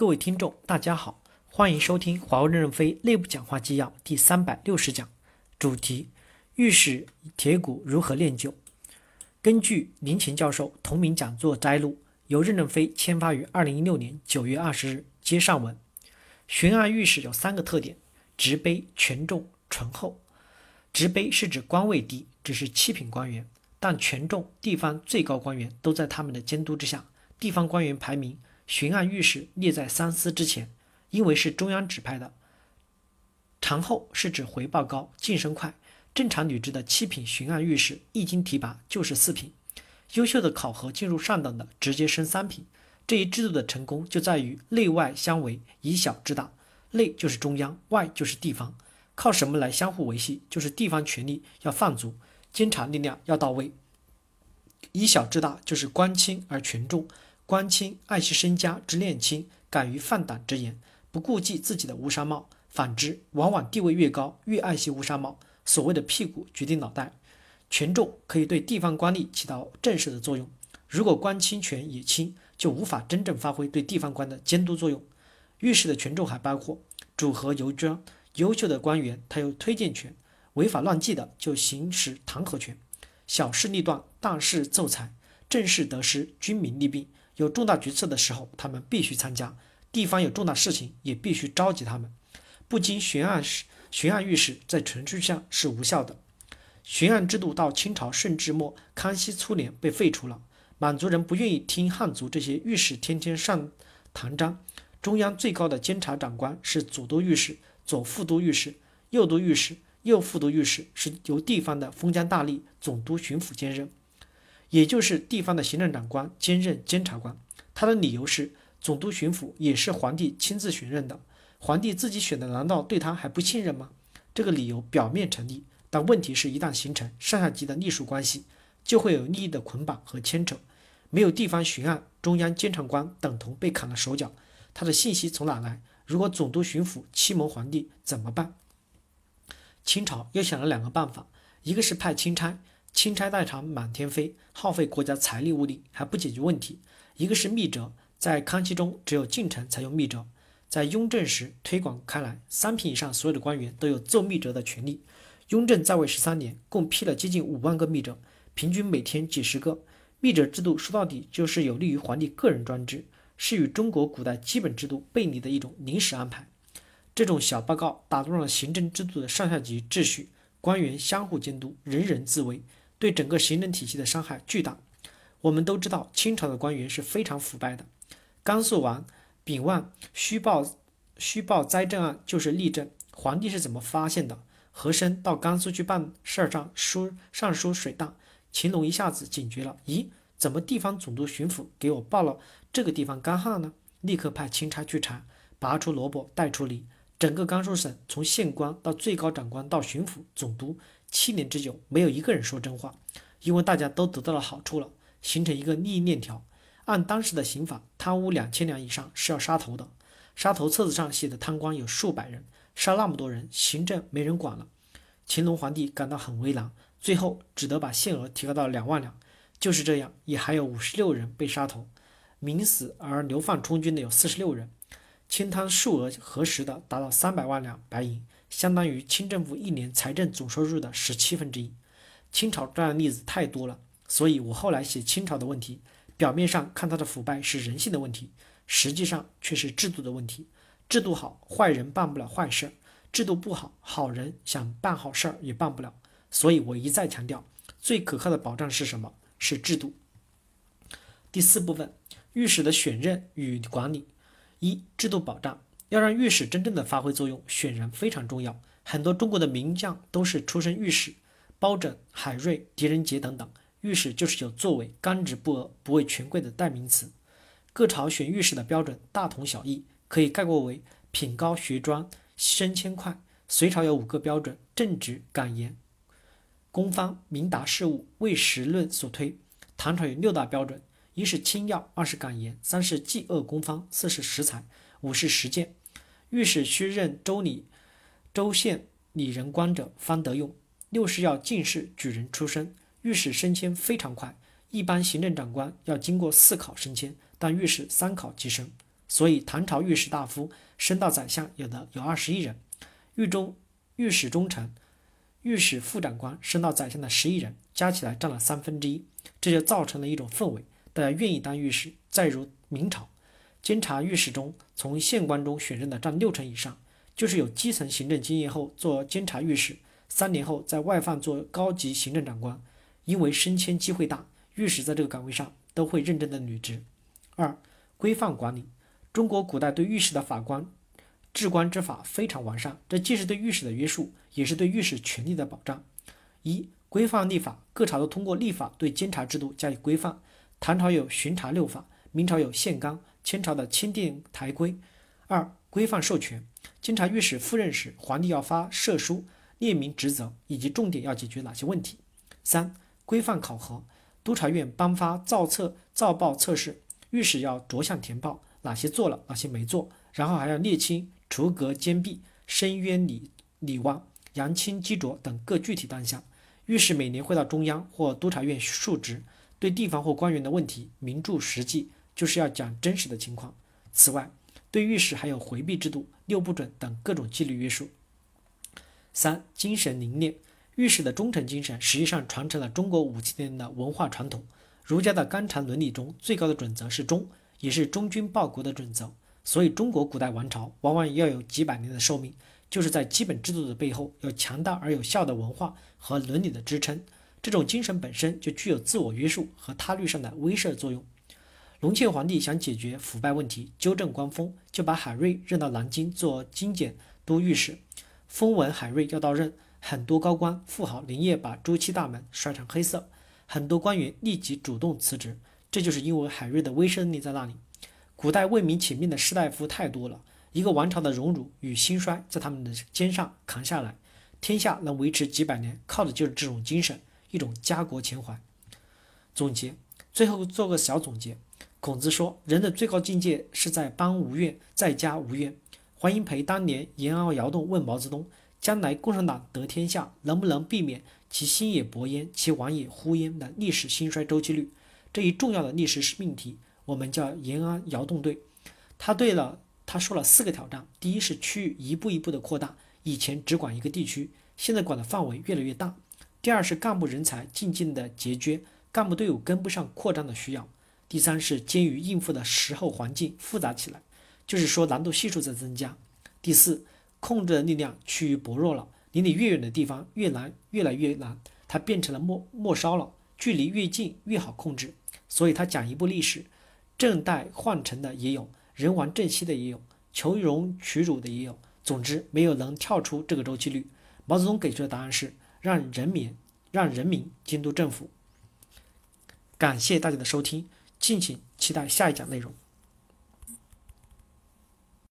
各位听众，大家好，欢迎收听华为任正非内部讲话纪要第三百六十讲，主题：御史铁骨如何炼就。根据林乾教授同名讲座摘录，由任正非签发于二零一六年九月二十日。接上文，巡按御史有三个特点：职卑、权重、醇厚。职卑是指官位低，只是七品官员；但权重，地方最高官员都在他们的监督之下。地方官员排名。巡按御史列在三司之前，因为是中央指派的。长后是指回报高、晋升快。正常履职的七品巡按御史一经提拔就是四品，优秀的考核进入上等的直接升三品。这一制度的成功就在于内外相维，以小制大。内就是中央，外就是地方。靠什么来相互维系？就是地方权力要放足，监察力量要到位。以小制大就是官轻而权重。官亲爱惜身家之恋亲，敢于放胆之言，不顾忌自己的乌纱帽。反之，往往地位越高，越爱惜乌纱帽。所谓的屁股决定脑袋，权重可以对地方官吏起到震慑的作用。如果官轻权也轻，就无法真正发挥对地方官的监督作用。御史的权重还包括主和游专，优秀的官员他有推荐权，违法乱纪的就行使弹劾权。小事立断，大事奏裁，政事得失，军民利弊。有重大决策的时候，他们必须参加；地方有重大事情，也必须召集他们。不经巡按时，巡按御史在程序上是无效的。巡按制度到清朝顺治末、康熙初年被废除了。满族人不愿意听汉族这些御史天天上堂章。中央最高的监察长官是左都御史、左副都御史、右都御史、右副都御史，是由地方的封疆大吏、总督、巡抚兼任。也就是地方的行政长官兼任监察官，他的理由是总督巡抚也是皇帝亲自选任的，皇帝自己选的，难道对他还不信任吗？这个理由表面成立，但问题是一旦形成上下级的隶属关系，就会有利益的捆绑和牵扯。没有地方巡按，中央监察官等同被砍了手脚，他的信息从哪来？如果总督巡抚欺蒙皇帝怎么办？清朝又想了两个办法，一个是派钦差。钦差代偿满天飞，耗费国家财力物力还不解决问题。一个是密折，在康熙中只有近臣才用密折，在雍正时推广开来，三品以上所有的官员都有奏密折的权利。雍正在位十三年，共批了接近五万个密折，平均每天几十个。密折制度说到底就是有利于皇帝个人专制，是与中国古代基本制度背离的一种临时安排。这种小报告打乱了行政制度的上下级秩序，官员相互监督，人人自危。对整个行政体系的伤害巨大。我们都知道，清朝的官员是非常腐败的。甘肃王秉万虚报虚报灾政案就是例证。皇帝是怎么发现的？和珅到甘肃去办事儿上书上书水大，乾隆一下子警觉了。咦，怎么地方总督巡抚给我报了这个地方干旱呢？立刻派钦差去查，拔出萝卜带出梨。整个甘肃省从县官到最高长官到巡抚总督。七年之久，没有一个人说真话，因为大家都得到了好处了，形成一个利益链条。按当时的刑法，贪污两千两以上是要杀头的。杀头册子上写的贪官有数百人，杀那么多人，行政没人管了。乾隆皇帝感到很为难，最后只得把限额提高到两万两。就是这样，也还有五十六人被杀头，明死而流放充军的有四十六人。清贪数额核实的达到三百万两白银。相当于清政府一年财政总收入的十七分之一。清朝这样的例子太多了，所以我后来写清朝的问题，表面上看它的腐败是人性的问题，实际上却是制度的问题。制度好，坏人办不了坏事；制度不好，好人想办好事儿也办不了。所以我一再强调，最可靠的保障是什么？是制度。第四部分，御史的选任与管理。一、制度保障。要让御史真正的发挥作用，选人非常重要。很多中国的名将都是出身御史，包拯、海瑞、狄仁杰等等。御史就是有作为、刚直不阿、不畏权贵的代名词。各朝选御史的标准大同小异，可以概括为品高、学专、升迁快。隋朝有五个标准：正直、敢言、公方、明达事务、为时论所推。唐朝有六大标准：一是清要，二是敢言，三是济恶公方，四是识才，五是实践。御史需任州里、州县里人官者方得用。六是要进士、举人出身。御史升迁非常快，一般行政长官要经过四考升迁，但御史三考即升。所以唐朝御史大夫升到宰相有的有二十一人，御中御史中丞、御史副长官升到宰相的十一人，加起来占了三分之一，这就造成了一种氛围，大家愿意当御史。再如明朝，监察御史中从县官中选任的占六成以上，就是有基层行政经验后做监察御史，三年后在外放做高级行政长官，因为升迁机会大，御史在这个岗位上都会认真的履职。二、规范管理。中国古代对御史的法官治官之法非常完善，这既是对御史的约束，也是对御史权力的保障。一、规范立法，各朝都通过立法对监察制度加以规范。唐朝有巡查六法，明朝有宪纲，清朝的钦定台规。二、规范授权，监察御史赴任时，皇帝要发赦书，列明职责以及重点要解决哪些问题。三、规范考核，督察院颁发造册造报测试，御史要着项填报。哪些做了，哪些没做，然后还要列清除革兼弊、申冤理理枉、扬清积浊等各具体单项。御史每年会到中央或督察院述职，对地方或官员的问题明著实际，就是要讲真实的情况。此外，对御史还有回避制度、六不准等各种纪律约束。三、精神凝练，御史的忠诚精神实际上传承了中国五千年的文化传统。儒家的纲常伦理中最高的准则是忠。也是忠君报国的准则，所以中国古代王朝往往要有几百年的寿命，就是在基本制度的背后有强大而有效的文化和伦理的支撑。这种精神本身就具有自我约束和他律上的威慑作用。隆庆皇帝想解决腐败问题，纠正官风，就把海瑞任到南京做精简都御史。风闻海瑞要到任，很多高官富豪连夜把朱漆大门刷成黑色，很多官员立即主动辞职。这就是因为海瑞的威慑力在那里。古代为民请命的士大夫太多了，一个王朝的荣辱与兴衰在他们的肩上扛下来。天下能维持几百年，靠的就是这种精神，一种家国情怀。总结，最后做个小总结。孔子说，人的最高境界是在邦无怨，在家无怨。黄英培当年延安窑洞问毛泽东，将来共产党得天下，能不能避免其兴也勃焉，其亡也忽焉的历史兴衰周期率？这一重要的历史命题，我们叫延安窑洞对。他对了，他说了四个挑战：第一是区域一步一步的扩大，以前只管一个地区，现在管的范围越来越大；第二是干部人才渐渐的拮据，干部队伍跟不上扩张的需要；第三是监狱应付的时候环境复杂起来，就是说难度系数在增加；第四，控制的力量趋于薄弱了，离你越远的地方越难，越来越难，它变成了末末梢了。距离越近越好控制，所以他讲一部历史，正代换成的也有，人亡政息的也有，求荣取辱的也有。总之，没有能跳出这个周期率。毛泽东给出的答案是让人民让人民监督政府。感谢大家的收听，敬请期待下一讲内容。